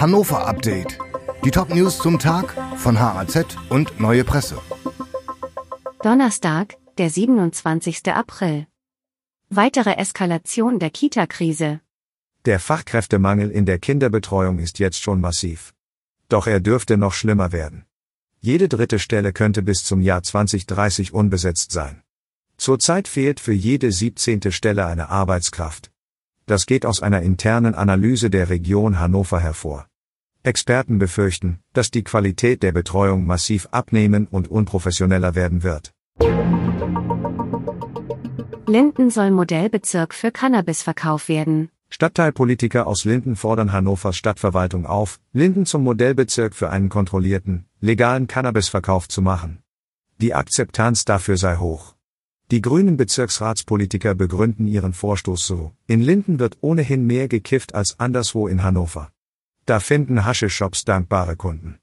Hannover Update. Die Top-News zum Tag von HAZ und Neue Presse. Donnerstag, der 27. April. Weitere Eskalation der Kita-Krise. Der Fachkräftemangel in der Kinderbetreuung ist jetzt schon massiv. Doch er dürfte noch schlimmer werden. Jede dritte Stelle könnte bis zum Jahr 2030 unbesetzt sein. Zurzeit fehlt für jede 17. Stelle eine Arbeitskraft. Das geht aus einer internen Analyse der Region Hannover hervor. Experten befürchten, dass die Qualität der Betreuung massiv abnehmen und unprofessioneller werden wird. Linden soll Modellbezirk für Cannabisverkauf werden. Stadtteilpolitiker aus Linden fordern Hannovers Stadtverwaltung auf, Linden zum Modellbezirk für einen kontrollierten, legalen Cannabisverkauf zu machen. Die Akzeptanz dafür sei hoch. Die grünen Bezirksratspolitiker begründen ihren Vorstoß so, in Linden wird ohnehin mehr gekifft als anderswo in Hannover. Da finden Hasche-Shops dankbare Kunden.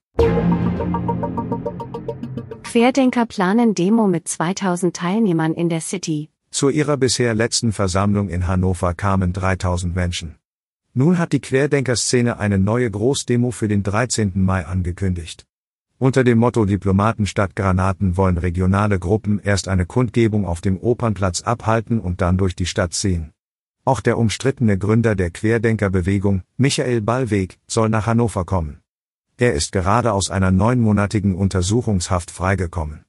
Querdenker planen Demo mit 2000 Teilnehmern in der City. Zu ihrer bisher letzten Versammlung in Hannover kamen 3000 Menschen. Nun hat die Querdenkerszene eine neue Großdemo für den 13. Mai angekündigt. Unter dem Motto Diplomaten statt Granaten wollen regionale Gruppen erst eine Kundgebung auf dem Opernplatz abhalten und dann durch die Stadt ziehen. Auch der umstrittene Gründer der Querdenkerbewegung, Michael Ballweg, soll nach Hannover kommen. Er ist gerade aus einer neunmonatigen Untersuchungshaft freigekommen.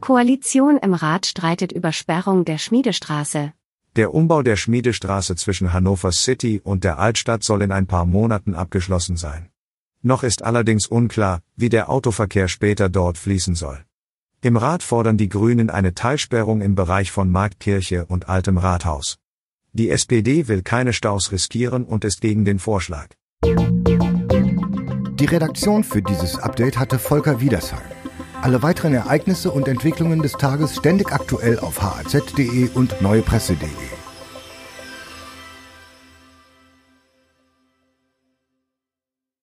Koalition im Rat streitet über Sperrung der Schmiedestraße. Der Umbau der Schmiedestraße zwischen Hannover City und der Altstadt soll in ein paar Monaten abgeschlossen sein. Noch ist allerdings unklar, wie der Autoverkehr später dort fließen soll. Im Rat fordern die Grünen eine Teilsperrung im Bereich von Marktkirche und Altem Rathaus. Die SPD will keine Staus riskieren und ist gegen den Vorschlag. Die Redaktion für dieses Update hatte Volker Wiedersheim. Alle weiteren Ereignisse und Entwicklungen des Tages ständig aktuell auf haz.de und neuepresse.de.